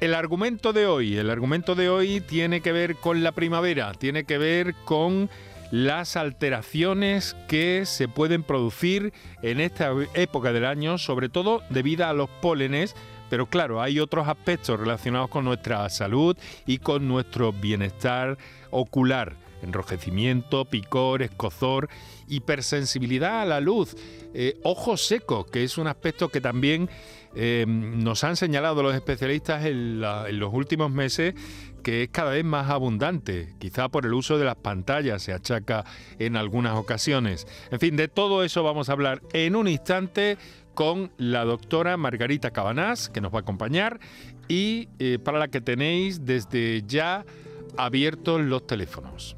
El argumento de hoy, el argumento de hoy tiene que ver con la primavera, tiene que ver con las alteraciones que se pueden producir en esta época del año, sobre todo debido a los pólenes, pero claro, hay otros aspectos relacionados con nuestra salud y con nuestro bienestar ocular. Enrojecimiento, picor, escozor, hipersensibilidad a la luz, eh, ojos secos, que es un aspecto que también eh, nos han señalado los especialistas en, los últimos meses que es cada vez más abundante, quizá por el uso de las pantallas se achaca en algunas ocasiones. En fin, de todo eso vamos a hablar en un instante con la doctora Margarita Cabanás, que nos va a acompañar, y eh, para la que tenéis desde ya abiertos los teléfonos.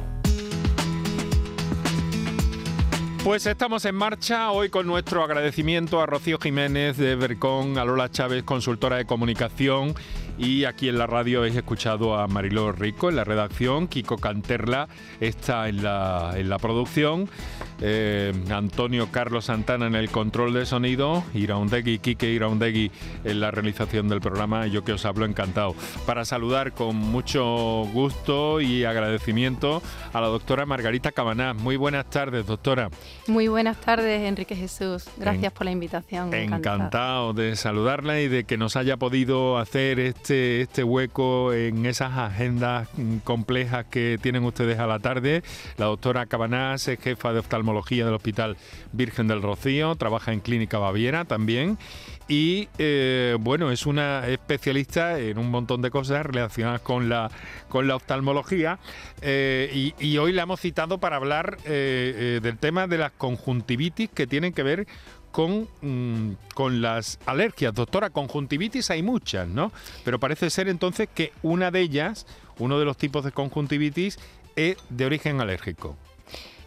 Pues estamos en marcha hoy con nuestro agradecimiento a Rocío Jiménez de Bercón, a Lola Chávez, consultora de comunicación, y aquí en la radio habéis escuchado a Mariló Rico en la redacción, Kiko Canterla está en la, en la producción. Eh, Antonio Carlos Santana en el control de sonido, Iraundegui, Quique Iraundegui en la realización del programa, yo que os hablo encantado. Para saludar con mucho gusto y agradecimiento a la doctora Margarita Cabaná. Muy buenas tardes, doctora. Muy buenas tardes, Enrique Jesús. Gracias por la invitación. Encantado. de saludarla y de que nos haya podido hacer este, este hueco en esas agendas complejas que tienen ustedes a la tarde. La doctora Cabanás es jefa de oftalmología del Hospital Virgen del Rocío, trabaja en Clínica Baviera también y eh, bueno, es una especialista en un montón de cosas relacionadas con la, con la oftalmología eh, y, hoy la hemos citado para hablar eh, del tema de las conjuntivitis que tienen que ver con, mm, con, las alergias. Doctora, conjuntivitis hay muchas, ¿no? Pero parece ser entonces que una de ellas, uno de los tipos de conjuntivitis, es de origen alérgico.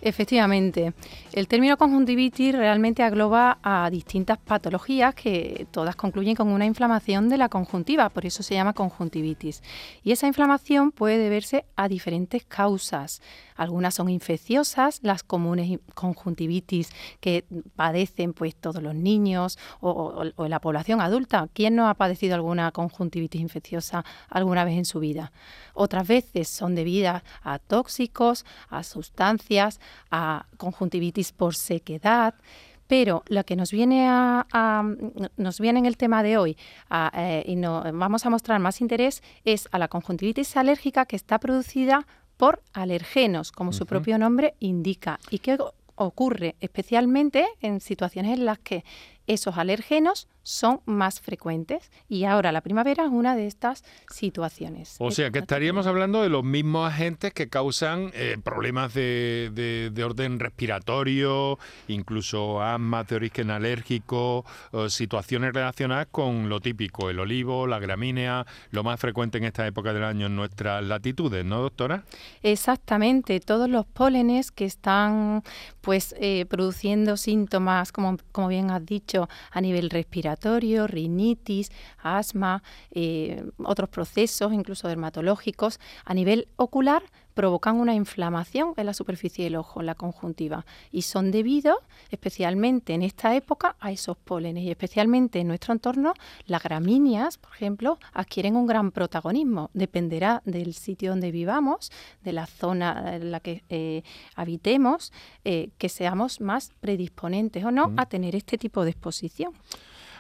Efectivamente, el término conjuntivitis realmente agloba a distintas patologías que todas concluyen con una inflamación de la conjuntiva, por eso se llama conjuntivitis. Y esa inflamación puede deberse a diferentes causas. Algunas son infecciosas, las comunes conjuntivitis que padecen pues todos los niños o, o la población adulta. ¿Quién no ha padecido alguna conjuntivitis infecciosa alguna vez en su vida? Otras veces son debidas a tóxicos, a sustancias, a conjuntivitis por sequedad. Pero lo que nos viene a, nos viene en el tema de hoy eh, y no, vamos a mostrar más interés es a la conjuntivitis alérgica que está producida por alergenos, como su propio nombre indica, y que ocurre especialmente en situaciones en las que esos alérgenos son más frecuentes y ahora la primavera es una de estas situaciones. O sea que estaríamos hablando de los mismos agentes que causan eh, problemas de, orden respiratorio, incluso asma de origen alérgico, situaciones relacionadas con lo típico, el olivo, la gramínea, lo más frecuente en esta época del año en nuestras latitudes, ¿no, doctora? Exactamente, todos los pólenes que están pues eh, produciendo síntomas, como, como bien has dicho, a nivel respiratorio, rinitis, asma, eh, otros procesos, incluso dermatológicos, a nivel ocular, provocan una inflamación en la superficie del ojo, en la conjuntiva, y son debidos especialmente en esta época a esos pólenes y especialmente en nuestro entorno las gramíneas, por ejemplo, adquieren un gran protagonismo. Dependerá del sitio donde vivamos, de la zona en la que eh, habitemos, eh, que seamos más predisponentes o no a tener este tipo de exposición.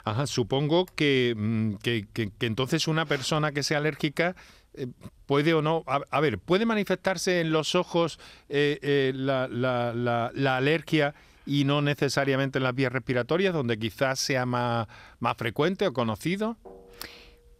Ajá, supongo que, mm, que, que, entonces una persona que sea alérgica eh, puede o no, a, ver, puede manifestarse en los ojos eh, eh, la, la, alergia y no necesariamente en las vías respiratorias, donde quizás sea más frecuente o conocido.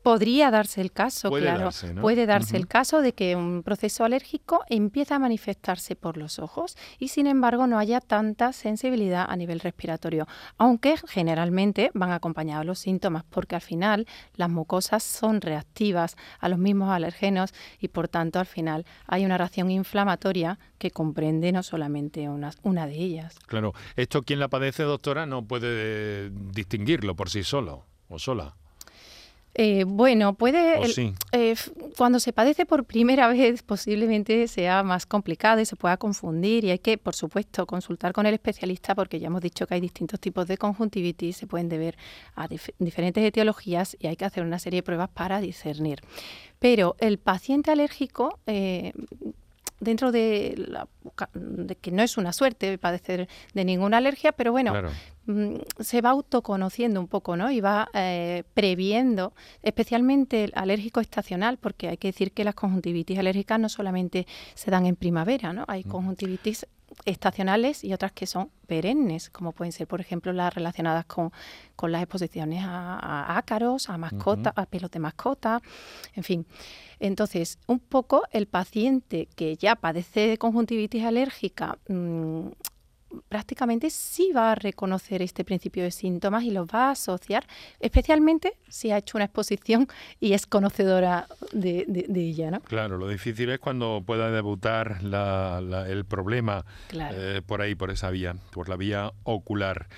Podría darse el caso, claro. Puede darse el caso de que un proceso alérgico empieza a manifestarse por los ojos y sin embargo no haya tanta sensibilidad a nivel respiratorio, aunque generalmente van acompañados los síntomas porque al final las mucosas son reactivas a los mismos alergenos y por tanto al final hay una reacción inflamatoria que comprende no solamente una, una de ellas. Claro, esto quien la padece, doctora, no puede distinguirlo por sí solo o sola. Eh, bueno, puede. Eh, cuando se padece por primera vez, posiblemente sea más complicado y se pueda confundir. Y hay que, por supuesto, consultar con el especialista, porque ya hemos dicho que hay distintos tipos de conjuntivitis, se pueden deber a diferentes etiologías y hay que hacer una serie de pruebas para discernir. Pero el paciente alérgico eh, dentro de, la, de, que no es una suerte padecer de ninguna alergia, pero bueno, mm, se va autoconociendo un poco, ¿no? Y va eh, previendo, especialmente el alérgico estacional, porque hay que decir que las conjuntivitis alérgicas no solamente se dan en primavera, ¿no? Hay mm. conjuntivitis estacionales y otras que son perennes, como pueden ser, por ejemplo, las relacionadas con, las exposiciones a, ácaros, a mascotas, a pelos de mascota, en fin. Entonces, un poco el paciente que ya padece de conjuntivitis alérgica mm, prácticamente sí va a reconocer este principio de síntomas y los va a asociar, especialmente si ha hecho una exposición y es conocedora de, ella. ¿no? Claro, lo difícil es cuando pueda debutar el problema eh, por ahí, por esa vía, por la vía ocular.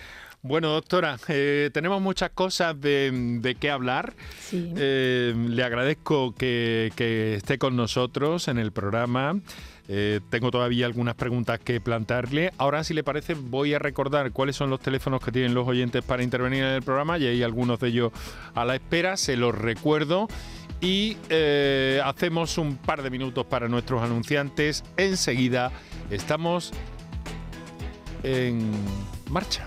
Bueno, doctora, eh, tenemos muchas cosas de, qué hablar. Eh, le agradezco que, esté con nosotros en el programa. Eh, tengo todavía algunas preguntas que plantearle. Ahora, si le parece, voy a recordar cuáles son los teléfonos que tienen los oyentes para intervenir en el programa y hay algunos de ellos a la espera. Se los recuerdo. Y hacemos un par de minutos para nuestros anunciantes. Enseguida estamos en marcha.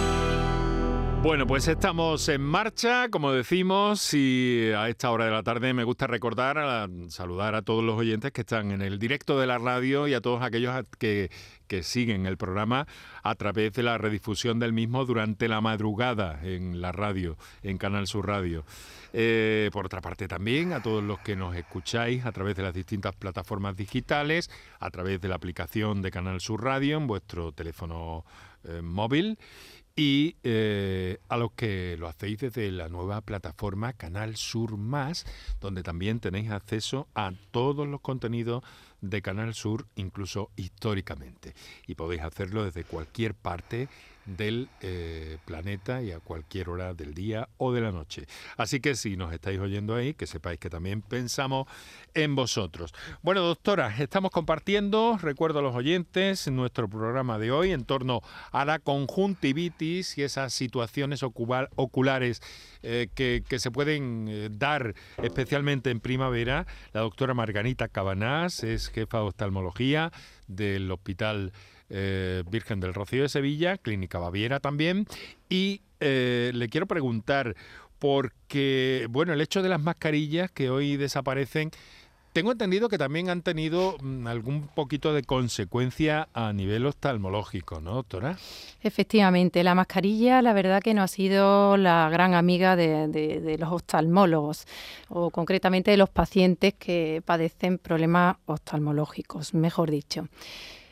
Bueno, pues estamos en marcha, como decimos, y a esta hora de la tarde me gusta recordar, saludar a todos los oyentes que están en el directo de la radio y a todos aquellos que, que siguen el programa a través de la redifusión del mismo durante la madrugada en la radio, en Canal Sur Radio. Eh, por otra parte también a todos los que nos escucháis a través de las distintas plataformas digitales, a través de la aplicación de Canal Sur Radio en vuestro teléfono eh, móvil y eh, a los que lo hacéis desde la nueva plataforma Canal Sur Más, donde también tenéis acceso a todos los contenidos de Canal Sur, incluso históricamente. Y podéis hacerlo desde cualquier parte del eh, planeta y a cualquier hora del día o de la noche. Así que si nos estáis oyendo ahí, que sepáis que también pensamos en vosotros. Bueno, doctora, estamos compartiendo, recuerdo a los oyentes, nuestro programa de hoy en torno a la conjuntivitis y esas situaciones oculares eh, que, se pueden eh, dar especialmente en primavera. La doctora Margarita Cabanás es jefa de oftalmología del Hospital eh, Virgen del Rocío de Sevilla, Clínica Baviera también. Y eh, le quiero preguntar, porque, bueno, el hecho de las mascarillas que hoy desaparecen, tengo entendido que también han tenido mm, algún poquito de consecuencia a nivel oftalmológico, ¿no, doctora? Efectivamente, la mascarilla la verdad que no ha sido la gran amiga de, de los oftalmólogos o concretamente de los pacientes que padecen problemas oftalmológicos, mejor dicho.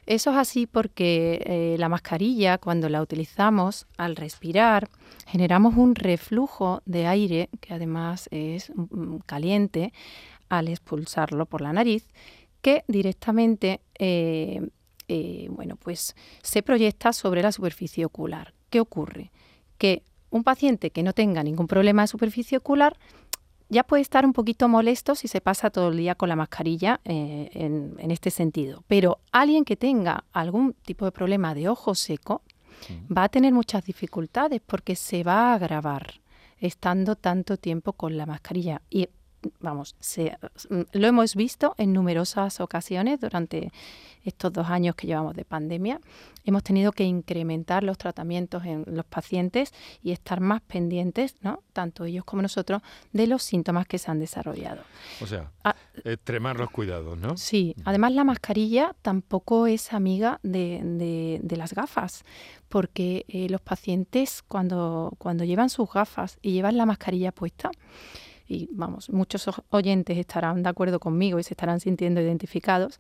Eso es así porque eh, la mascarilla, cuando la utilizamos al respirar, generamos un reflujo de aire que además es mm, caliente al expulsarlo por la nariz, que directamente eh, eh, bueno, pues se proyecta sobre la superficie ocular. ¿Qué ocurre? Que un paciente que no tenga ningún problema de superficie ocular ya puede estar un poquito molesto si se pasa todo el día con la mascarilla eh, en, este sentido. Pero alguien que tenga algún tipo de problema de ojo seco va a tener muchas dificultades porque se va a agravar estando tanto tiempo con la mascarilla. Y vamos, lo hemos visto en numerosas ocasiones durante estos dos años que llevamos de pandemia. Hemos tenido que incrementar los tratamientos en los pacientes y estar más pendientes, ¿no? tanto ellos como nosotros, de los síntomas que se han desarrollado. O sea, ah, extremar los cuidados, ¿no? Sí, además la mascarilla tampoco es amiga de, las gafas, porque eh, los pacientes cuando, cuando llevan sus gafas y llevan la mascarilla puesta, y vamos, muchos oyentes estarán de acuerdo conmigo y se estarán sintiendo identificados,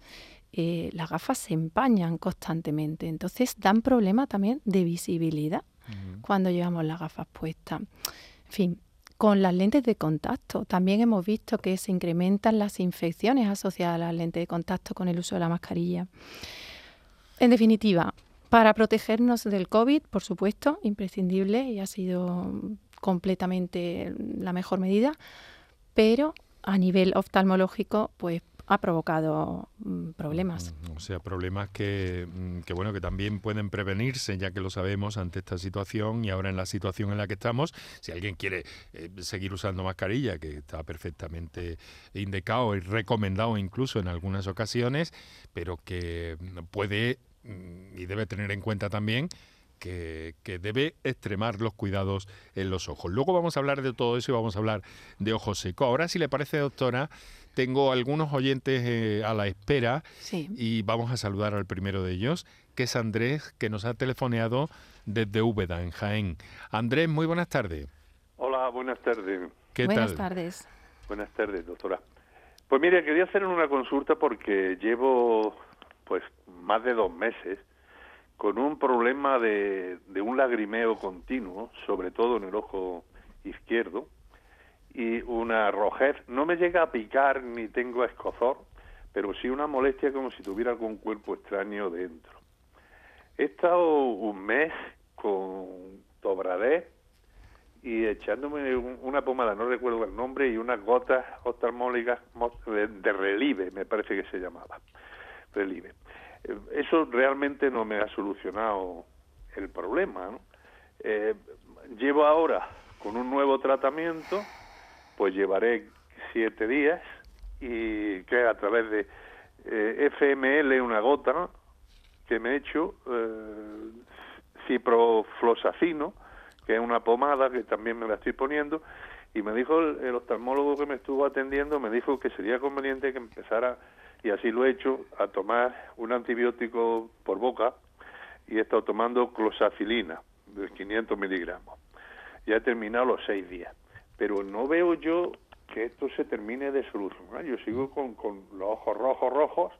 eh, las gafas se empañan constantemente, entonces dan problema también de visibilidad cuando llevamos las gafas puestas. En fin, con las lentes de contacto también hemos visto que se incrementan las infecciones asociadas a las lentes de contacto con el uso de la mascarilla. En definitiva, para protegernos del COVID, por supuesto, imprescindible y ha sido completamente la mejor medida, pero a nivel oftalmológico, pues ha provocado mm, problemas. Mm, o sea, problemas que, mm, que, bueno, que también pueden prevenirse, ya que lo sabemos ante esta situación y ahora en la situación en la que estamos. Si alguien quiere eh, seguir usando mascarilla, que está perfectamente indicado y recomendado incluso en algunas ocasiones, pero que puede y debe tener en cuenta también que, debe extremar los cuidados en los ojos. Luego vamos a hablar de todo eso y vamos a hablar de ojos secos. Ahora, si le parece, doctora, tengo algunos oyentes eh, a la espera y vamos a saludar al primero de ellos, que es Andrés, que nos ha telefoneado desde Úbeda, en Jaén. Andrés, muy buenas tardes. Hola, buenas tardes. ¿Qué buenas tardes. Buenas tardes, doctora. Pues mire, quería hacer una consulta porque llevo pues más de dos meses con un problema de, un lagrimeo continuo, sobre todo en el ojo izquierdo, y una rojez. No me llega a picar ni tengo escozor, pero sí una molestia como si tuviera algún cuerpo extraño dentro. He estado un mes con Tobradé y echándome una pomada, no recuerdo el nombre, y unas gotas oftalmológicas de, de relieve, me parece que se llamaba. Relieve. Eso realmente no me ha solucionado el problema. Eh, llevo ahora con un nuevo tratamiento, pues llevaré siete días y que a través de eh, FML, una gota que me he hecho, eh, ciprofloxacino, que es una pomada que también me la estoy poniendo, y me dijo el, oftalmólogo que me estuvo atendiendo, me dijo que sería conveniente que empezara, y así lo he hecho, a tomar un antibiótico por boca, y he estado tomando closafilina de 500 miligramos. Ya he terminado los seis días. Pero no veo yo que esto se termine de solucionar. Yo sigo con, con los ojos rojos, rojos,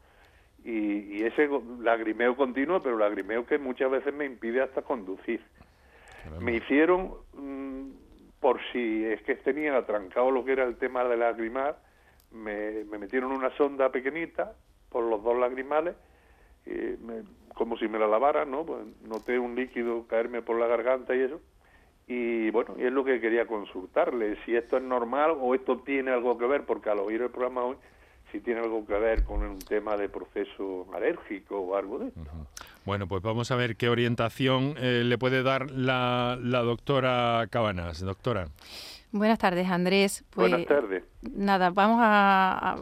y, ese lagrimeo continuo, pero lagrimeo que muchas veces me impide hasta conducir. Me hicieron, mm, por si es que tenía atrancado lo que era el tema de lagrimar, me, me metieron una sonda pequeñita por los dos lagrimales, como si me la lavara, ¿no? Pues noté un líquido caerme por la garganta y eso. Y bueno, y es lo que quería consultarle, si esto es normal o esto tiene algo que ver, porque al oír el programa hoy si tiene algo que ver con un tema de proceso alérgico o algo de esto. Bueno, pues vamos a ver qué orientación eh, le puede dar la, la doctora Cabanas. Doctora. Buenas tardes, Andrés. Pues, Buenas tardes. Nada, vamos a,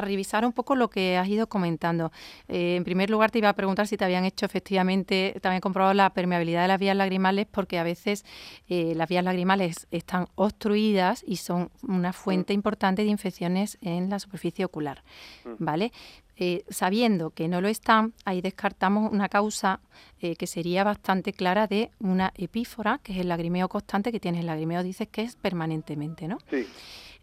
revisar un poco lo que has ido comentando. Eh, en primer lugar, te iba a preguntar si te habían hecho efectivamente, también comprobado la permeabilidad de las vías lagrimales, porque a veces eh, las vías lagrimales están obstruidas y son una fuente mm. importante de infecciones en la superficie ocular. Mm. ¿Vale? Eh, sabiendo que no lo están, ahí descartamos una causa eh, que sería bastante clara de una epífora, que es el lagrimeo constante que tienes. El lagrimeo dices que es permanentemente, ¿no? Sí.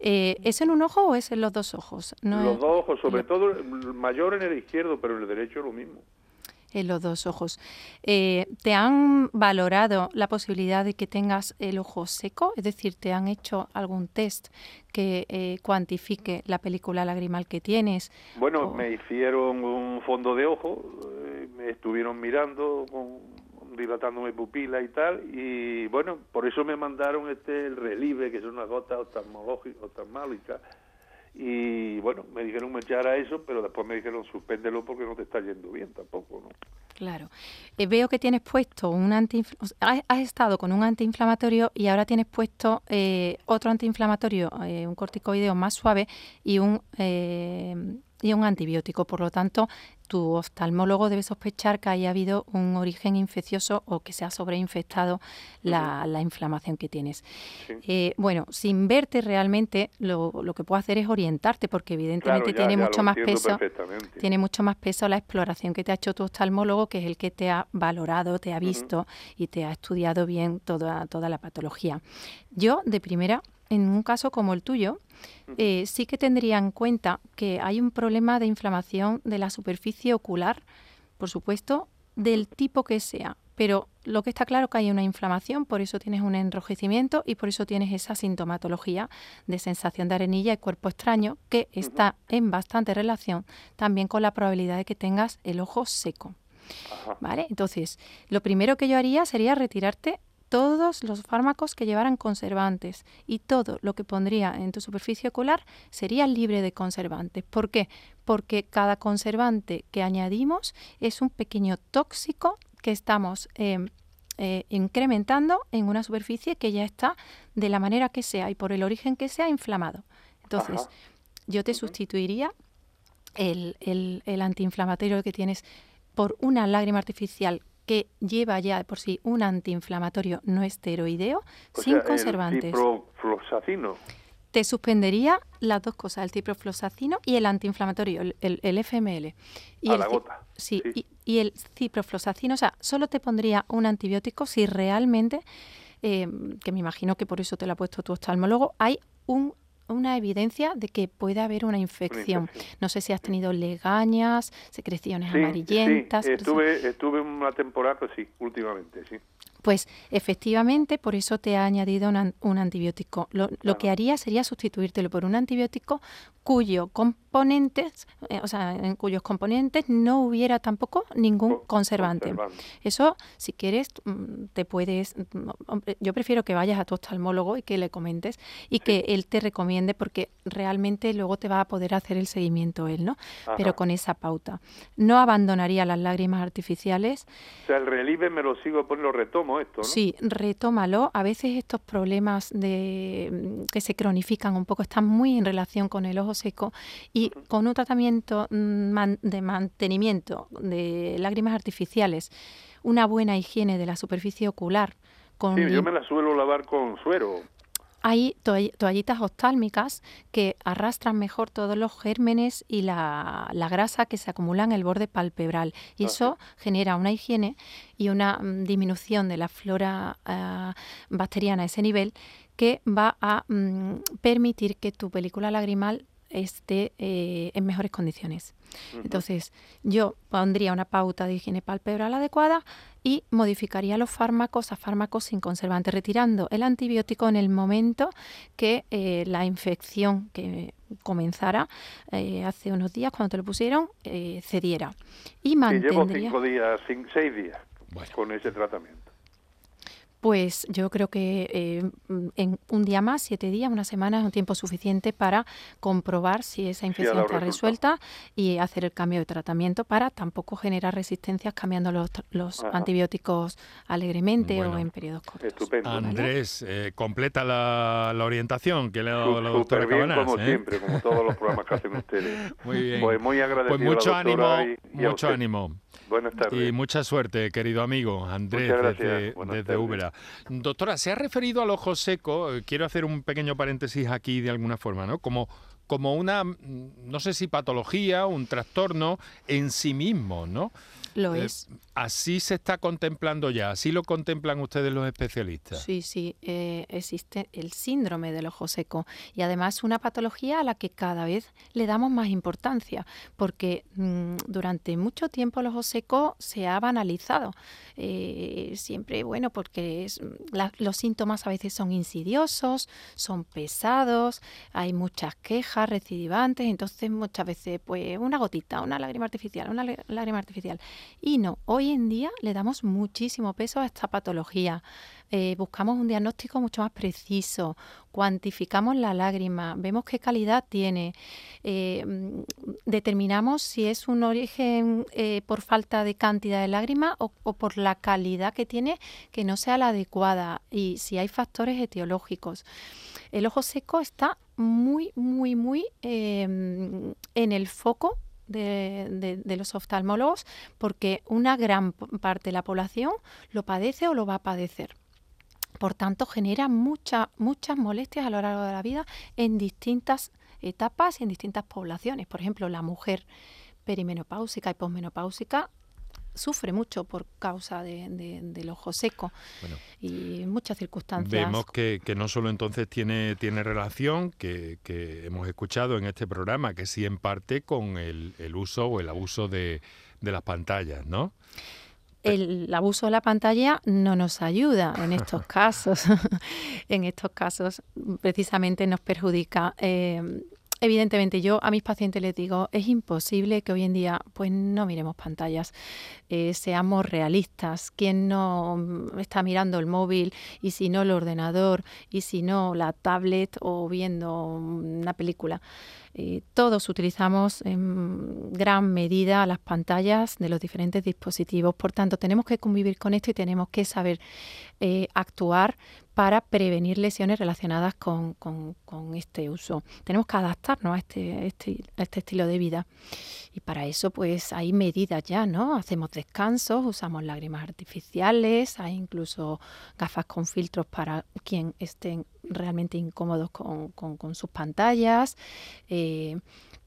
Eh, ¿Es en un ojo o es en los dos ojos? los dos ojos, sobre todo el mayor en el izquierdo, pero en el derecho lo mismo en los dos ojos. Eh, ¿Te han valorado la posibilidad de que tengas el ojo seco? Es decir, ¿te han hecho algún test que eh, cuantifique la película lagrimal que tienes? Bueno, me hicieron un fondo de ojo, eh, me estuvieron mirando, dilatando mi pupila y tal, y bueno, por eso me mandaron este el relieve, que es una gota oftalmológica y bueno, me dijeron me echara eso, pero después me dijeron suspéndelo porque no te está yendo bien tampoco, ¿no? Claro. Eh, veo que tienes puesto un anti has, estado con un antiinflamatorio y ahora tienes puesto eh, otro antiinflamatorio, eh, un corticoideo más suave y un y un antibiótico. Por lo tanto, tu oftalmólogo debe sospechar que haya habido un origen infeccioso o que se ha sobreinfectado la, la inflamación que tienes. Eh, bueno, sin verte realmente, lo, lo, que puedo hacer es orientarte, porque evidentemente tiene mucho más peso. Tiene mucho más peso la exploración que te ha hecho tu oftalmólogo, que es el que te ha valorado, te ha visto y te ha estudiado bien toda, toda la patología. Yo, de primera, en un caso como el tuyo, eh, sí que tendría en cuenta que hay un problema de inflamación de la superficie ocular, por supuesto, del tipo que sea. Pero lo que está claro que hay una inflamación, por eso tienes un enrojecimiento y por eso tienes esa sintomatología de sensación de arenilla y cuerpo extraño que está en bastante relación también con la probabilidad de que tengas el ojo seco. ¿Vale? Entonces, lo primero que yo haría sería retirarte todos los fármacos que llevaran conservantes y todo lo que pondría en tu superficie ocular sería libre de conservantes. ¿Por qué? Porque cada conservante que añadimos es un pequeño tóxico que estamos em, eh, incrementando en una superficie que ya está de la manera que sea y por el origen que sea inflamado. Entonces, yo te sustituiría el, el, el antiinflamatorio que tienes por una lágrima artificial que lleva ya por sí un antiinflamatorio no esteroideo sin conservantes. El ciprofloxacino. Te suspendería las dos cosas, el ciprofloxacino y el antiinflamatorio, el, FML. Y el, la gota. Sí, Y, el ciprofloxacino, o sea, solo te pondría un antibiótico si realmente, eh, que me imagino que por eso te lo ha puesto tu oftalmólogo, hay un una evidencia de que puede haber una infección. No sé si has tenido legañas, secreciones amarillentas. Sí, estuve, estuve una temporada, sí, últimamente, sí. Pues efectivamente, por eso te ha añadido un, antibiótico. Lo, que haría sería sustituírtelo por un antibiótico cuyo componentes, eh, o sea, en cuyos componentes no hubiera tampoco ningún conservante. Eso, si quieres, mm, te puedes, mm, yo prefiero que vayas a tu oftalmólogo y que le comentes y que él te recomiende porque realmente luego te va a poder hacer el seguimiento él, ¿no? Pero con esa pauta. No abandonaría las lágrimas artificiales. O sea, el relieve me lo sigo, pues lo retomo esto, ¿no? Sí, retómalo. A veces estos problemas de mm, que se cronifican un poco están muy en relación con el ojo seco y con un tratamiento mm, de mantenimiento de lágrimas artificiales, una buena higiene de la superficie ocular. Con sí, yo me la suelo lavar con suero. Hay toallitas oftálmicas que arrastran mejor todos los gérmenes y la, grasa que se acumula en el borde palpebral. Y ah, eso genera una higiene y una mm, disminución de la flora ah, bacteriana a ese nivel que va a mm, permitir que tu película lagrimal esté eh, en mejores condiciones. Entonces, yo pondría una pauta de higiene palpebral adecuada y modificaría los fármacos a fármacos sin conservante, retirando el antibiótico en el momento que eh, la infección que comenzara eh, hace unos días, cuando te lo pusieron, cediera. Y mantendría... llevo cinco días, seis días con ese tratamiento. Pues yo creo que eh, en un día más, siete días, una semana es un tiempo suficiente para comprobar si esa infección está resuelta y hacer el cambio de tratamiento para tampoco generar resistencias cambiando los, antibióticos alegremente o en periodos cortos. Estupendo. Andrés, eh, completa la, orientación que le ha dado la doctora bien, como ¿eh? siempre, como todos los programas que hacen ustedes. Muy bien. Pues muy agradecido Pues mucho ánimo, mucho ánimo. Buenas tardes. Y mucha suerte, querido amigo Andrés, desde, desde. Doctora, se ha referido al ojo seco, eh, quiero hacer un pequeño paréntesis aquí de alguna forma, ¿no? Como, como una, mm, no sé si patología, un trastorno en sí mismo, ¿no? Lo eh, es. Así se está contemplando ya, así lo contemplan ustedes los especialistas. Sí, sí, eh, existe el síndrome del ojo seco y además una patología a la que cada vez le damos más importancia, porque mm, durante mucho tiempo el ojo seco se ha banalizado. Eh, siempre, bueno, porque los síntomas a veces son insidiosos, son pesados, hay muchas quejas recidivantes, entonces muchas veces, pues una gotita, una lágrima artificial, una lágrima artificial. Y no, hoy en día le damos muchísimo peso a esta patología. Eh, buscamos un diagnóstico mucho más preciso, cuantificamos la lágrima, vemos qué calidad tiene, eh, determinamos si es un origen eh, por falta de cantidad de lágrima o, por la calidad que tiene que no sea la adecuada y si hay factores etiológicos. El ojo seco está muy, muy, muy en el foco de, los oftalmólogos porque una gran parte de la población lo padece o lo va a padecer. Por tanto, genera muchas molestias a lo largo de la vida en distintas etapas y en distintas poblaciones. Por ejemplo, la mujer perimenopáusica y posmenopáusica sufre mucho por causa del ojo seco y muchas circunstancias. Vemos que, no solo entonces tiene, tiene relación, que, hemos escuchado en este programa, que sí en parte con el, uso o el abuso de, de las pantallas, ¿no? el abuso de la pantalla no nos ayuda en estos casos. en estos casos precisamente nos perjudica. Eh, Evidentemente, yo a mis pacientes les digo, es imposible que hoy en día pues no miremos pantallas, eh, seamos realistas. ¿Quién no está mirando el móvil y si no el ordenador y si no la tablet o viendo una película? Eh, todos utilizamos en gran medida las pantallas de los diferentes dispositivos. Por tanto, tenemos que convivir con esto y tenemos que saber eh, actuar para prevenir lesiones relacionadas con, este uso. Tenemos que adaptarnos a este, este, este estilo de vida. Y para eso, pues hay medidas ya, ¿no? Hacemos descansos, usamos lágrimas artificiales, hay incluso gafas con filtros para quien estén realmente incómodos con, sus pantallas. Eh,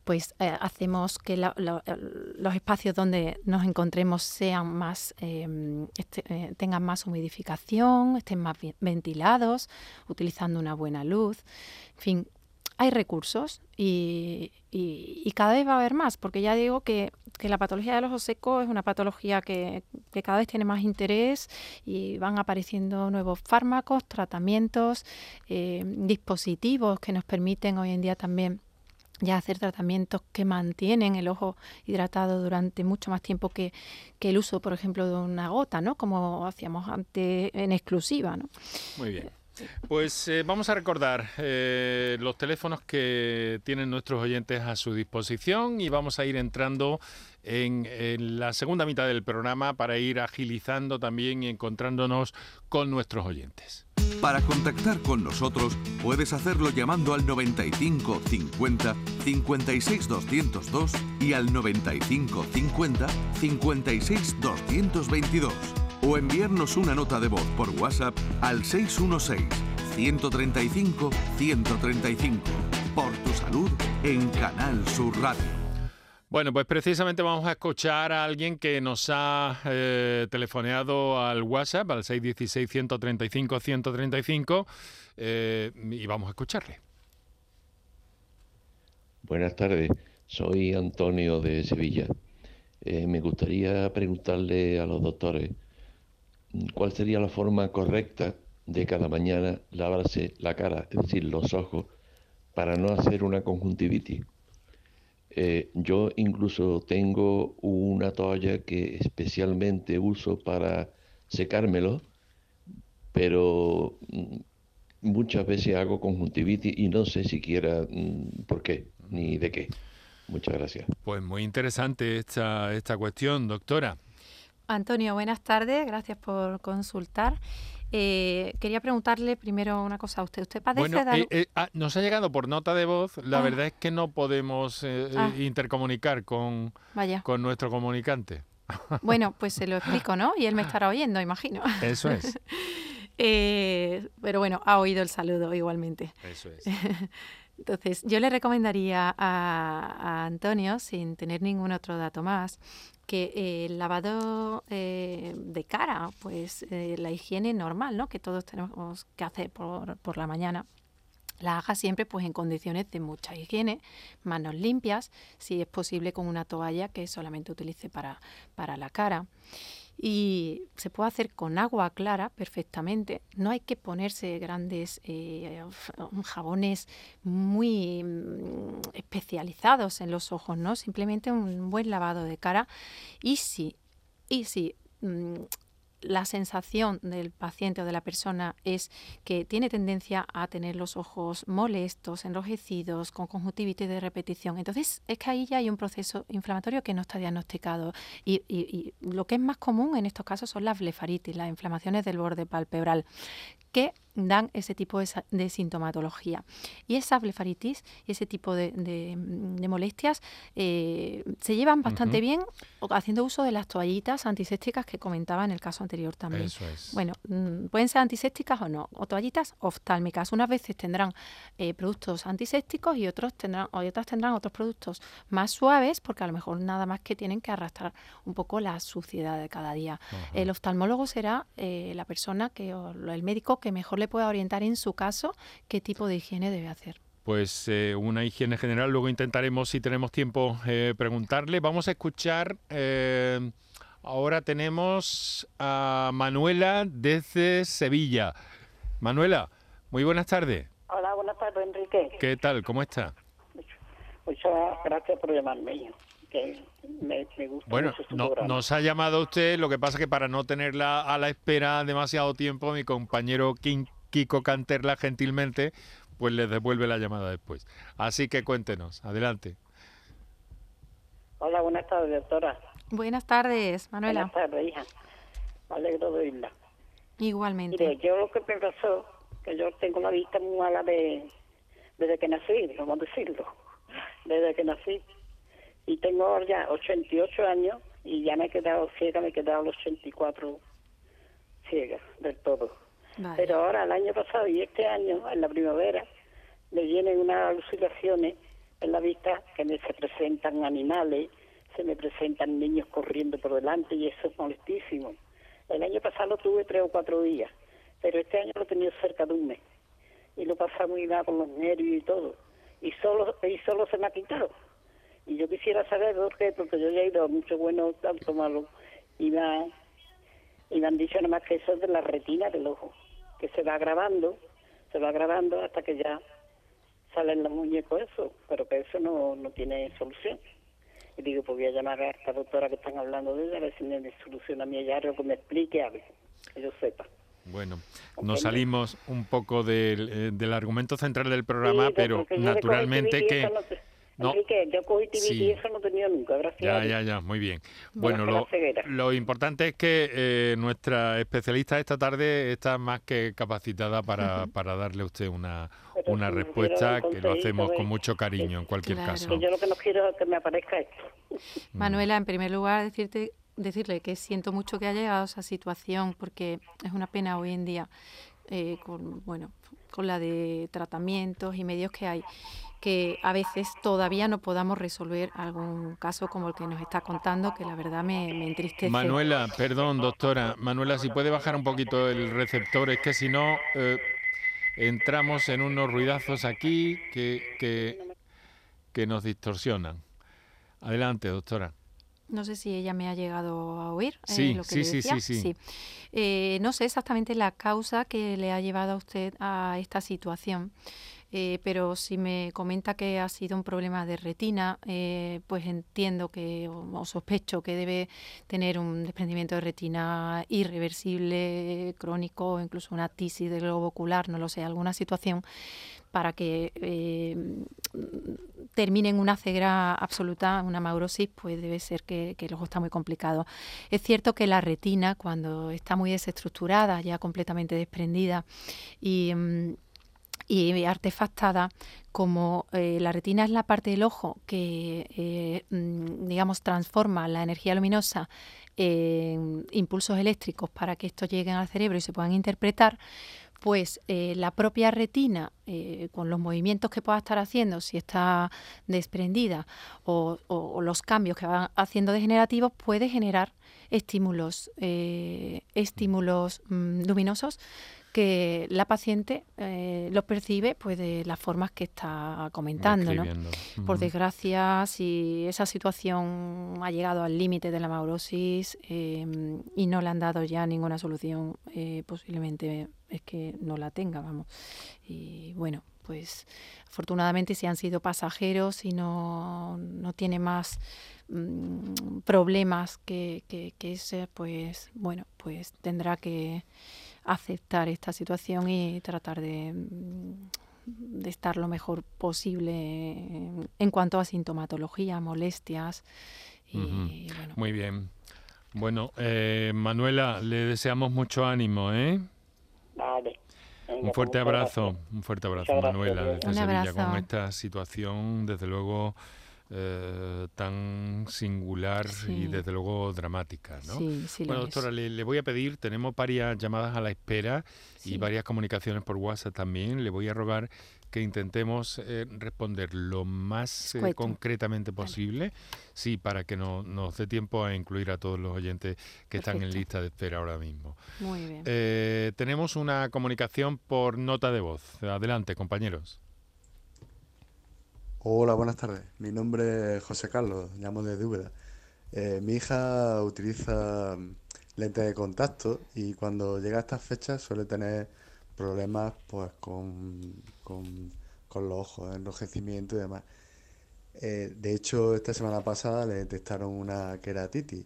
pues eh, hacemos que los espacios donde nos encontremos sean más em, este, eh, tengan más humidificación, estén más ventilados, utilizando una buena luz. En fin, hay recursos y, cada vez va a haber más, porque ya digo que, la patología del ojo seco es una patología que, cada vez tiene más interés y van apareciendo nuevos fármacos, tratamientos, eh, dispositivos que nos permiten hoy en día también ya hacer tratamientos que mantienen el ojo hidratado durante mucho más tiempo que, que el uso, por ejemplo, de una gota, ¿no? Como hacíamos antes en exclusiva, ¿no? Muy bien. Pues eh, vamos a recordar eh, los teléfonos que tienen nuestros oyentes a su disposición y vamos a ir entrando en, en, la segunda mitad del programa para ir agilizando también y encontrándonos con nuestros oyentes. Para contactar con nosotros puedes hacerlo llamando al 95 50 56 202 y al 95 50 56 222 o enviarnos una nota de voz por WhatsApp al 616 135 135 por tu salud en Canal Sur Radio. Bueno, pues precisamente vamos a escuchar a alguien que nos ha eh, telefoneado al WhatsApp, al 616-135-135, eh, y vamos a escucharle. Buenas tardes, soy Antonio de Sevilla. Eh, me gustaría preguntarle a los doctores cuál sería la forma correcta de cada mañana lavarse la cara, es decir, los ojos, para no hacer una conjuntivitis. Eh, yo incluso tengo una toalla que especialmente uso para secármelo, pero mm, muchas veces hago conjuntivitis y no sé siquiera mm, por qué ni de qué. Muchas gracias. Pues muy interesante esta, esta cuestión, doctora. Antonio, buenas tardes, gracias por consultar. Eh, quería preguntarle primero una cosa a usted. ¿Usted padece bueno, de eh, eh, ah, nos ha llegado por nota de voz. La Ah. verdad es que no podemos Ah. intercomunicar con, Vaya. con nuestro comunicante. Bueno, pues se lo explico, ¿no? Y él me estará oyendo, imagino. Eso es. Pero bueno, ha oído el saludo igualmente. Eso es. Entonces, yo le recomendaría a, Antonio, sin tener ningún otro dato más, que eh, el lavado eh, de cara, pues eh, la higiene normal, ¿no? Que todos tenemos que hacer por, por la mañana, la haga siempre pues en condiciones de mucha higiene, manos limpias, si es posible con una toalla que solamente utilice para, para la cara. Y se puede hacer con agua clara perfectamente. No hay que ponerse grandes eh, jabones muy mm, especializados en los ojos, ¿no? Simplemente un buen lavado de cara. Y si, y si mm, la sensación del paciente o de la persona es que tiene tendencia a tener los ojos molestos, enrojecidos, con conjuntivitis de repetición. Entonces es que ahí ya hay un proceso inflamatorio que no está diagnosticado. Y, y- lo que es más común en estos casos son las blefaritis, las inflamaciones del borde palpebral, que dan ese tipo de, sintomatología. Y esa blefaritis y ese tipo de, de- de molestias eh, se llevan bastante bien haciendo uso de las toallitas antisépticas que comentaba en el caso anterior también. Eso es. Bueno, mm, pueden ser antisépticas o no, o toallitas oftálmicas. Unas veces tendrán eh, productos antisépticos y otros tendrán, o otras tendrán otros productos más suaves, porque a lo mejor nada más que tienen que arrastrar un poco la suciedad de cada día. El oftalmólogo será eh, la persona que, o el médico que mejor le pueda orientar en su caso qué tipo de higiene debe hacer. Pues eh, una higiene general, luego intentaremos, si tenemos tiempo, eh, preguntarle. Vamos a escuchar, eh, ahora tenemos a Manuela desde Sevilla. Manuela, muy buenas tardes. Hola, buenas tardes, Enrique. ¿Qué tal? ¿Cómo está? Muchas gracias por llamarme. Que me, me gusta Bueno, mucho su no- nos ha llamado usted, lo que pasa que para no tenerla a la espera demasiado tiempo, mi compañero Kin- Kiko Canterla gentilmente, pues le devuelve la llamada después. Así que cuéntenos, adelante. Hola, buenas tardes, doctora. Buenas tardes, Manuela. Buenas tardes, hija. Me alegro de oírla. Igualmente. Mire, yo lo que me pasó, que yo tengo la vista muy mala de, desde que nací, vamos a decirlo, desde que nací. Y tengo ahora ya 88 años y ya me he quedado ciega, me he quedado los 84 ciega del todo. Pero ahora, el año pasado y este año, en la primavera, me vienen unas alucinaciones en la vista que me se presentan animales, se me presentan niños corriendo por delante y eso es molestísimo. El año pasado lo tuve tres o cuatro días, pero este año lo he tenido cerca de un mes. Y lo he pasado muy mal con los nervios y todo. Y solo, y solo se me ha quitado. Y yo quisiera saber por qué, porque yo ya he ido a muchos buenos oftalmólogos y me, y me han dicho nada más que eso es de la retina del ojo, que se va agravando, se va agravando hasta que ya sale en los muñecos eso, pero que eso no, no tiene solución. Y digo, pues voy a llamar a esta doctora que están hablando de ella, a ver si me soluciona a mí ella algo que me explique algo, que yo sepa. Bueno, nos salimos un poco del, eh, del argumento central del programa, pero naturalmente que... No. Enrique, yo cogí TV y eso no he tenido nunca, gracias. Ya, ya, ya, muy bien. Bueno, lo, lo, importante es que eh, nuestra especialista esta tarde está más que capacitada para, para darle a usted una, una respuesta que lo hacemos con mucho cariño en cualquier caso. yo lo que no quiero es que me aparezca esto. Manuela, en primer lugar, decirte decirle que siento mucho que haya llegado a esa situación porque es una pena hoy en día eh, con bueno con la de tratamientos y medios que hay que a veces todavía no podamos resolver algún caso como el que nos está contando, que la verdad me, entristece. Manuela, perdón, doctora. Manuela, si puede bajar un poquito el receptor, es que si no, eh, entramos en unos ruidazos aquí que, que, que nos distorsionan. Adelante, doctora. No sé si ella me ha llegado a oír. Eh, sí, sí, sí, sí, sí, eh, no sé exactamente la causa que le ha llevado a usted a esta situación. Eh, pero si me comenta que ha sido un problema de retina, eh, pues entiendo que o, sospecho que debe tener un desprendimiento de retina irreversible, crónico, o incluso una tisis del globo ocular, no lo sé, alguna situación para que eh, termine en una ceguera absoluta, una maurosis, pues debe ser que, que, el ojo está muy complicado. Es cierto que la retina, cuando está muy desestructurada, ya completamente desprendida y... Y artefactada como eh, la retina es la parte del ojo que, eh, mm, digamos, transforma la energía luminosa en impulsos eléctricos para que estos lleguen al cerebro y se puedan interpretar, pues eh, la propia retina, con los movimientos que pueda estar haciendo, si está desprendida, o, los cambios que va haciendo degenerativos, puede generar estímulos, estímulos mm, luminosos que la paciente eh, lo percibe pues de las formas que está comentando. ¿no? Por desgracia, si esa situación ha llegado al límite de la maurosis em, y no le han dado ya ninguna solución, eh, posiblemente es que no la tenga, vamos. Y bueno, pues afortunadamente si han sido pasajeros y no, no tiene más mm, problemas que, que, que ese, pues bueno, pues tendrá que aceptar esta situación y tratar de, mm, de estar lo mejor posible en cuanto a sintomatología, molestias. Y, Muy bien. Bueno, eh, Manuela, le deseamos mucho ánimo, ¿eh? Vale. un fuerte abrazo, un fuerte abrazo, Manuela, desde Sevilla, con esta situación, desde luego eh, tan singular y desde luego dramática. ¿no? bueno, doctora, le, voy a pedir, tenemos varias llamadas a la espera y varias comunicaciones por WhatsApp también. Le voy a rogar que intentemos eh, responder lo más eh, concretamente posible, sí, para que no, nos dé tiempo a incluir a todos los oyentes que están en lista de espera ahora mismo. Muy bien. tenemos una comunicación por nota de voz. Adelante, compañeros. Hola, buenas tardes. Mi nombre es José Carlos, llamo de Dúbeda. Eh, mi hija utiliza lentes de contacto y cuando llega a estas fechas suele tener problemas pues con, con, los ojos, enrojecimiento y demás. Eh, de hecho, esta semana pasada le detectaron una queratitis.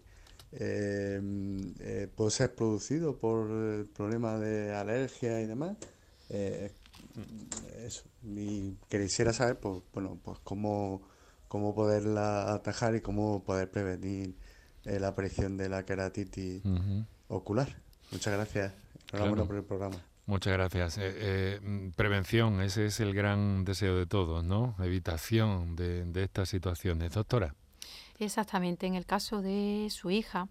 Eh, mm, puede ser producido por el problema de alergia y demás. Eso. Y quisiera saber, pues, bueno, pues cómo, cómo poderla atajar y cómo poder prevenir eh, la aparición de la queratitis ocular. Muchas gracias. por el programa. Muchas gracias. Eh, eh, prevención, ese es el gran deseo de todos, ¿no? Evitación de, de estas situaciones. Doctora. Exactamente, en el caso de su hija,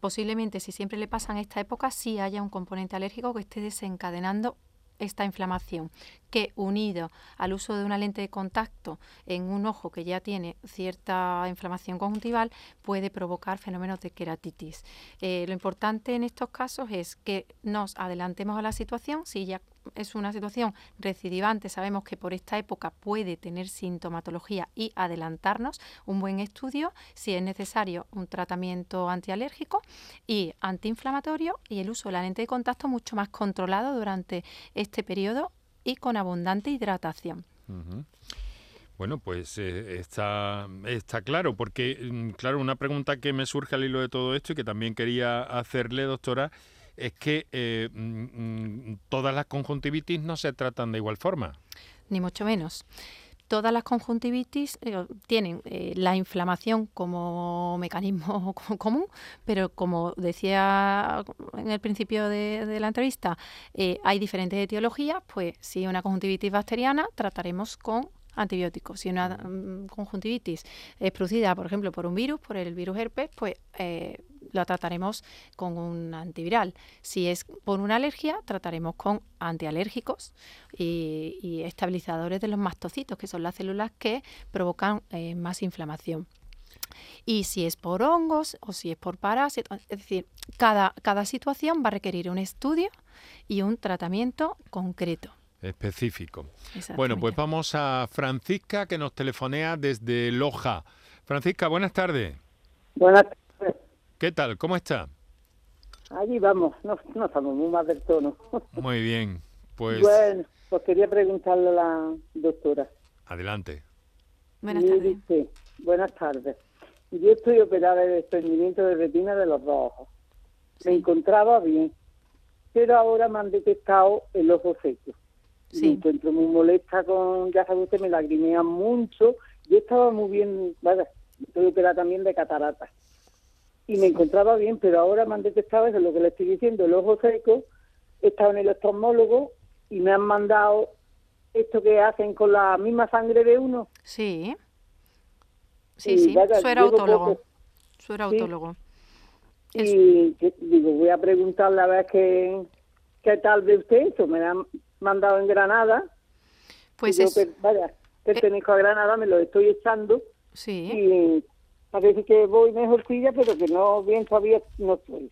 posiblemente si siempre le pasa en esta época, sí haya un componente alérgico que esté desencadenando esta inflamación, que unido al uso de una lente de contacto en un ojo que ya tiene cierta inflamación conjuntival, puede provocar fenómenos de queratitis. Eh, lo importante en estos casos es que nos adelantemos a la situación, si ya es una situación recidivante, sabemos que por esta época puede tener sintomatología y adelantarnos un buen estudio, si es necesario un tratamiento antialérgico y antiinflamatorio y el uso de la lente de contacto mucho más controlado durante este periodo y con abundante hidratación. Bueno, pues eh, está, está claro, porque, mm, claro, una pregunta que me surge al hilo de todo esto y que también quería hacerle, doctora, es que eh, mm, mm, todas las conjuntivitis no se tratan de igual forma. Ni mucho menos todas las conjuntivitis eh, tienen eh, la inflamación como mecanismo común, pero como decía en el principio de, la entrevista, eh, hay diferentes etiologías, pues si una conjuntivitis bacteriana trataremos con antibióticos. Si una mm, conjuntivitis es producida, por ejemplo, por un virus, por el virus herpes, pues lo trataremos con un antiviral. Si es por una alergia, trataremos con antialérgicos y, estabilizadores de los mastocitos, que son las células que provocan eh, más inflamación. Y si es por hongos o si es por parásitos, es decir, cada, cada situación va a requerir un estudio y un tratamiento concreto específico. Bueno, pues vamos a Francisca que nos telefonea desde Loja. Francisca, buenas tardes. Buenas ¿Qué tal? ¿Cómo está? Allí vamos, no, estamos muy mal del tono. Muy bien, pues... Bueno, pues quería preguntarle a la doctora. Adelante. Buenas tardes. buenas tardes. Yo estoy operada de desprendimiento de retina de los dos ojos. Me encontraba bien, pero ahora me han detectado el ojo seco. Sí. Me encuentro muy molesta con, ya sabe usted, me lagrimea mucho. Yo estaba muy bien, vaya, estoy operada también de cataratas y me encontraba bien, pero ahora me han detectado, eso es lo que le estoy diciendo, el ojo seco, he estado en el oftalmólogo y me han mandado esto que hacen con la misma sangre de uno. Sí. Sí, sí, su era autólogo. Su era autólogo. Y digo, voy a preguntarle a ver qué, qué tal de usted eso. Me han mandado en Granada. Pues es... Vaya, pertenezco eh, a Granada, me lo estoy echando. Sí. Y parece que voy mejorcilla, pero que no bien todavía no estoy.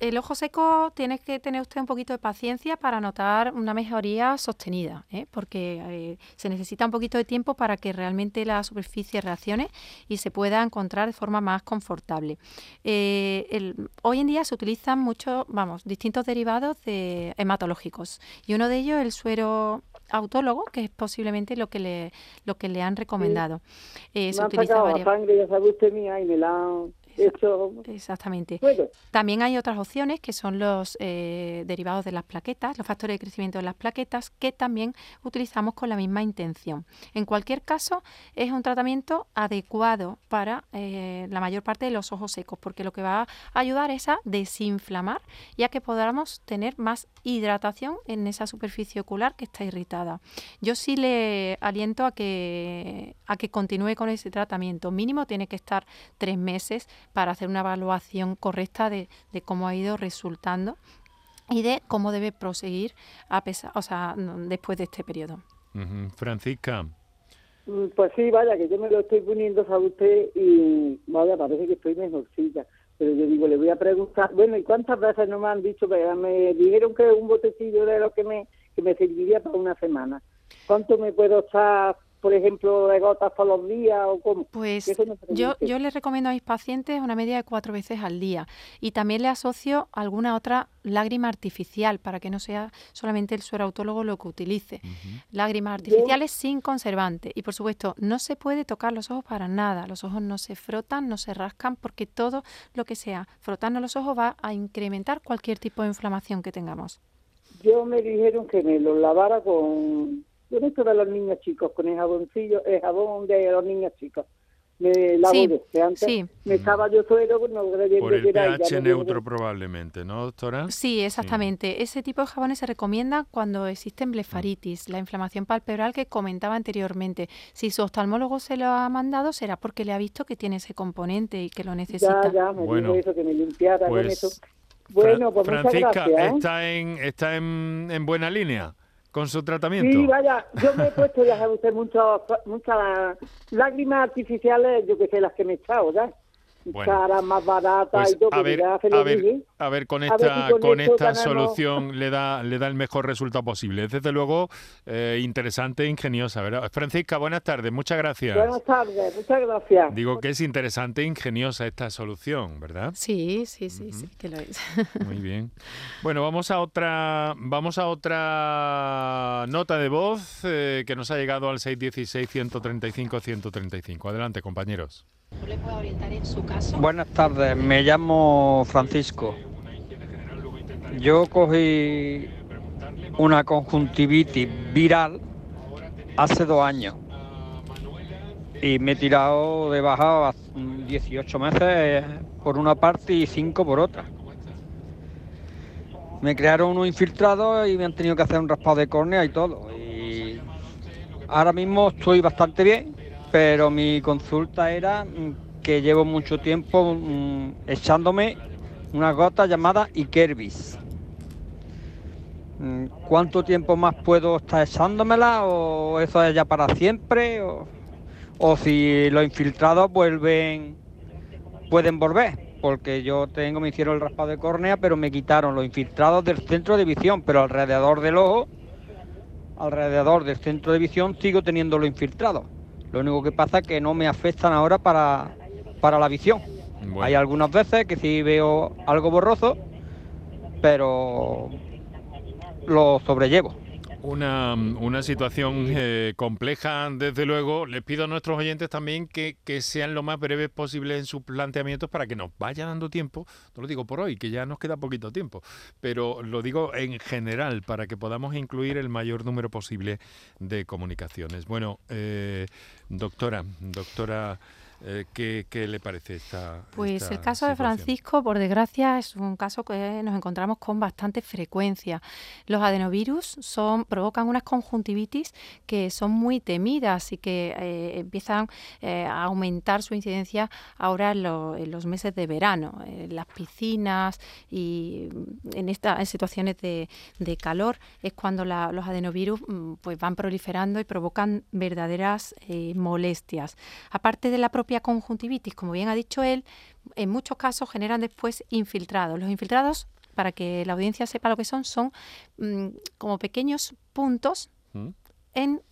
El ojo seco tiene que tener usted un poquito de paciencia para notar una mejoría sostenida, ¿eh? porque eh, se necesita un poquito de tiempo para que realmente la superficie reaccione y se pueda encontrar de forma más confortable. hoy en día se utilizan muchos, vamos, distintos derivados de hematológicos y uno de ellos el suero autólogo, que es posiblemente lo que le, lo que le han recomendado. se utiliza varias... sangre, ya sabe usted mía, y me la Exactamente. También hay otras opciones que son los eh, derivados de las plaquetas, los factores de crecimiento de las plaquetas, que también utilizamos con la misma intención. En cualquier caso, es un tratamiento adecuado para eh, la mayor parte de los ojos secos, porque lo que va a ayudar es a desinflamar y a que podamos tener más hidratación en esa superficie ocular que está irritada. Yo sí le aliento a que, a que continúe con ese tratamiento. Mínimo tiene que estar tres meses para hacer una evaluación correcta de, cómo ha ido resultando y de cómo debe proseguir a pesar, o sea, después de este periodo. Francisca. Mm, pues sí, vaya, que yo me lo estoy poniendo a usted y vaya, parece que estoy mejorcita. Pero yo digo, le voy a preguntar, bueno, ¿y cuántas veces no me han dicho? Me dijeron que un botecillo de lo que me, que me serviría para una semana. ¿Cuánto me puedo estar por ejemplo, de gotas todos los días o cómo? Pues yo, yo les recomiendo a mis pacientes una media de cuatro veces al día y también le asocio alguna otra lágrima artificial para que no sea solamente el suero autólogo lo que utilice. Lágrimas artificiales sin conservante y por supuesto no se puede tocar los ojos para nada. Los ojos no se frotan, no se rascan porque todo lo que sea frotando los ojos va a incrementar cualquier tipo de inflamación que tengamos. Yo me dijeron que me los lavara con yo esto de los niños chicos, con el jaboncillo, el jabón de los niños chicos. Me lavo sí, antes me estaba yo suero, pues, no Por el pH neutro probablemente, ¿no, doctora? Sí, exactamente. Ese tipo de jabones se recomienda cuando existen blefaritis, la inflamación palpebral que comentaba anteriormente. Si su oftalmólogo se lo ha mandado, será porque le ha visto que tiene ese componente y que lo necesita. Ya, ya, me bueno, dijo eso, que me limpiara con pues, eso. Bueno, pues Francisca, muchas gracias, ¿eh? ¿está, en, está en, en buena línea? Con su tratamiento. Sí, vaya, yo me he puesto, ya sabe usted, muchas lágrimas artificiales, yo que sé, las que me he echado, ¿ya? Bueno, Caras más baratas pues, y todo, a ver, a ver, a ver con esta con, esta solución le da le da el mejor resultado posible. Desde luego eh, interesante e ingeniosa, ¿verdad? Francisca, buenas tardes, muchas gracias. Buenas tardes, muchas gracias. Digo que es interesante e ingeniosa esta solución, ¿verdad? Sí, sí, sí, sí, que lo es. Muy bien. Bueno, vamos a otra vamos a otra nota de voz eh, que nos ha llegado al 616 135 135. Adelante, compañeros. Buenas tardes, me llamo Francisco. Yo cogí una conjuntivitis viral hace dos años y me he tirado de baja 18 meses por una parte y 5 por otra. Me crearon unos infiltrados y me han tenido que hacer un raspado de córnea y todo. Y ahora mismo estoy bastante bien, pero mi consulta era que llevo mucho tiempo mm, echándome una gota llamada Ikervis. Mm, ¿Cuánto tiempo más puedo estar echándomela o eso es ya para siempre? O, si los infiltrados vuelven, pueden volver, porque yo tengo, me hicieron el raspado de córnea, pero me quitaron los infiltrados del centro de visión, pero alrededor del ojo, alrededor del centro de visión sigo teniendo los infiltrados. Lo único que pasa es que no me afectan ahora para, para la visión. Hay algunas veces que sí veo algo borroso, pero lo sobrellevo. Una, una situación eh, compleja, desde luego. Les pido a nuestros oyentes también que, que, sean lo más breves posible en sus planteamientos para que nos vaya dando tiempo, no lo digo por hoy, que ya nos queda poquito tiempo, pero lo digo en general para que podamos incluir el mayor número posible de comunicaciones. Bueno, eh, doctora, doctora... Eh, ¿qué, le parece esta Pues el caso de Francisco, por desgracia, es un caso que nos encontramos con bastante frecuencia. Los adenovirus son, provocan unas conjuntivitis que son muy temidas y que eh, empiezan eh, a aumentar su incidencia ahora en, los meses de verano, en las piscinas y en, esta, en situaciones de, calor es cuando los adenovirus mm, pues van proliferando y provocan verdaderas molestias. Aparte de la conjuntivitis, como bien ha dicho él, en muchos casos generan después infiltrados. Los infiltrados, para que la audiencia sepa lo que son, son mm, como pequeños puntos mm. en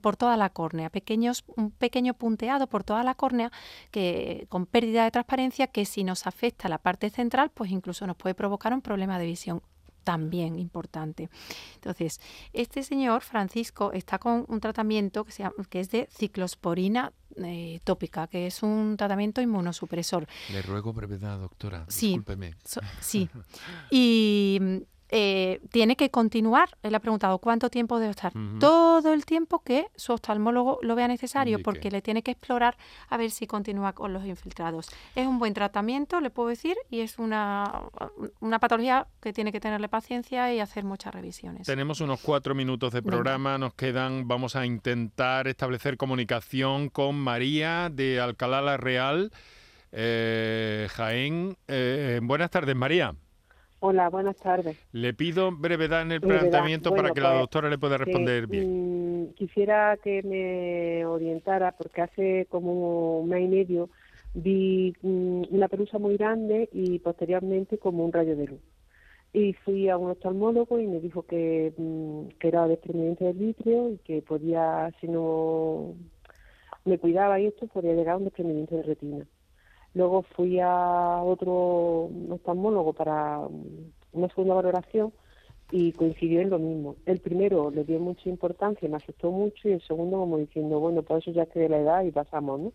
por toda la córnea, pequeños, un pequeño punteado por toda la córnea que con pérdida de transparencia que si nos afecta la parte central, pues incluso nos puede provocar un problema de visión también importante. Entonces, este señor, Francisco, está con un tratamiento que, se que es de ciclosporina eh, tópica, que es un tratamiento inmunosupresor. Le ruego brevedad, doctora. Sí, Discúlpeme. sí. Y eh, tiene que continuar. Él ha preguntado cuánto tiempo debe estar. Todo el tiempo que su oftalmólogo lo vea necesario, porque le tiene que explorar a ver si continúa con los infiltrados. Es un buen tratamiento, le puedo decir, y es una, una patología que tiene que tenerle paciencia y hacer muchas revisiones. Tenemos unos cuatro minutos de programa, nos quedan, vamos a intentar establecer comunicación con María de Alcalá la Real, eh, Jaén. Eh, buenas tardes, María. Hola, buenas tardes. Le pido brevedad en el planteamiento para que la pues, doctora le pueda responder bien. Mm, quisiera que me orientara, porque hace como un mes y medio vi mm, una pelusa muy grande y posteriormente como un rayo de luz. Y fui a un oftalmólogo y me dijo que, mm, que era desprendimiento del vitrio y que podía, si no me cuidaba y esto, podía llegar a un desprendimiento de retina. Luego fui a otro oftalmólogo para una segunda valoración y coincidió en lo mismo. El primero le dio mucha importancia, me asustó mucho y el segundo como diciendo, bueno, por eso ya que de la edad y pasamos, ¿no?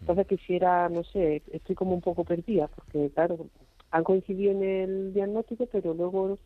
Entonces quisiera, no sé, estoy como un poco perdida porque, claro, han coincidido en el diagnóstico, pero luego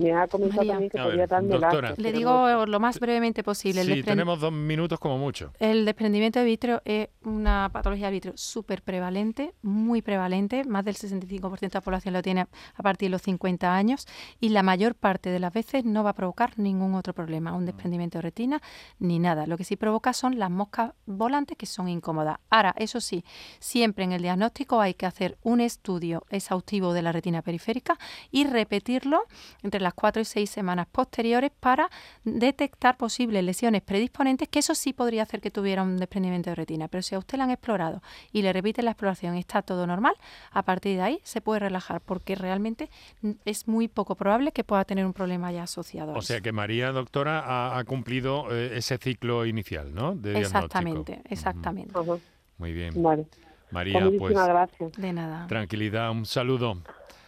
me ha comentado también que podría darme doctora. Le digo lo más brevemente posible. Sí, tenemos dos minutos como mucho. El desprendimiento de vitrio es una patología de vitrio súper prevalente, muy prevalente. Más del 65% de la población lo tiene a partir de los 50 años y la mayor parte de las veces no va a provocar ningún otro problema, un desprendimiento de retina ni nada. Lo que sí provoca son las moscas volantes que son incómodas. Ahora, eso sí, siempre en el diagnóstico hay que hacer un estudio exhaustivo de la retina periférica y repetirlo entre las 4 y 6 semanas posteriores para detectar posibles lesiones predisponentes, que eso sí podría hacer que tuviera un desprendimiento de retina. Pero si a usted la han explorado y le repite la exploración y está todo normal, a partir de ahí se puede relajar porque realmente es muy poco probable que pueda tener un problema ya asociado. O sea que María, doctora, ha, cumplido eh, ese ciclo inicial, ¿no? De exactamente, exactamente. Muy bien. Vale. María, pues, gracias. De nada. Tranquilidad, un saludo.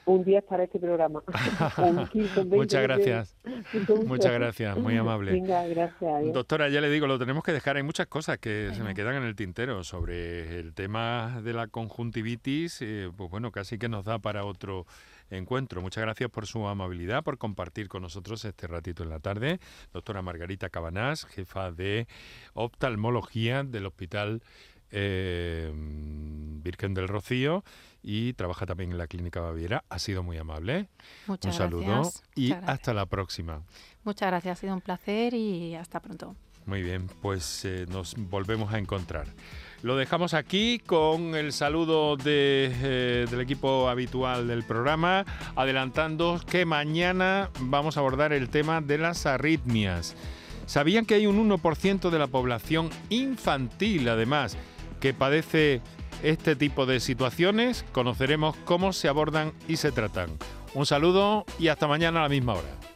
Un día para este programa. Muchas gracias. Muchas gracias, muy amable. Venga, gracias. Doctora, ya le digo, lo tenemos que dejar. Hay muchas cosas que se me quedan en el tintero sobre el tema de la conjuntivitis. Eh, pues bueno, casi que nos da para otro encuentro. Muchas gracias por su amabilidad, por compartir con nosotros este ratito en la tarde. Doctora Margarita Cabanás, jefa de oftalmología del Hospital eh, Virgen del Rocío y trabaja también en la Clínica Baviera. Ha sido muy amable. Muchas un saludo y hasta la próxima. Muchas gracias, ha sido un placer y hasta pronto. Muy bien, pues eh, nos volvemos a encontrar. Lo dejamos aquí con el saludo eh, del equipo habitual del programa, adelantando que mañana vamos a abordar el tema de las arritmias. ¿Sabían que hay un 1% de la población infantil, además, que padece este tipo de situaciones? Conoceremos cómo se abordan y se tratan. Un saludo y hasta mañana a la misma hora.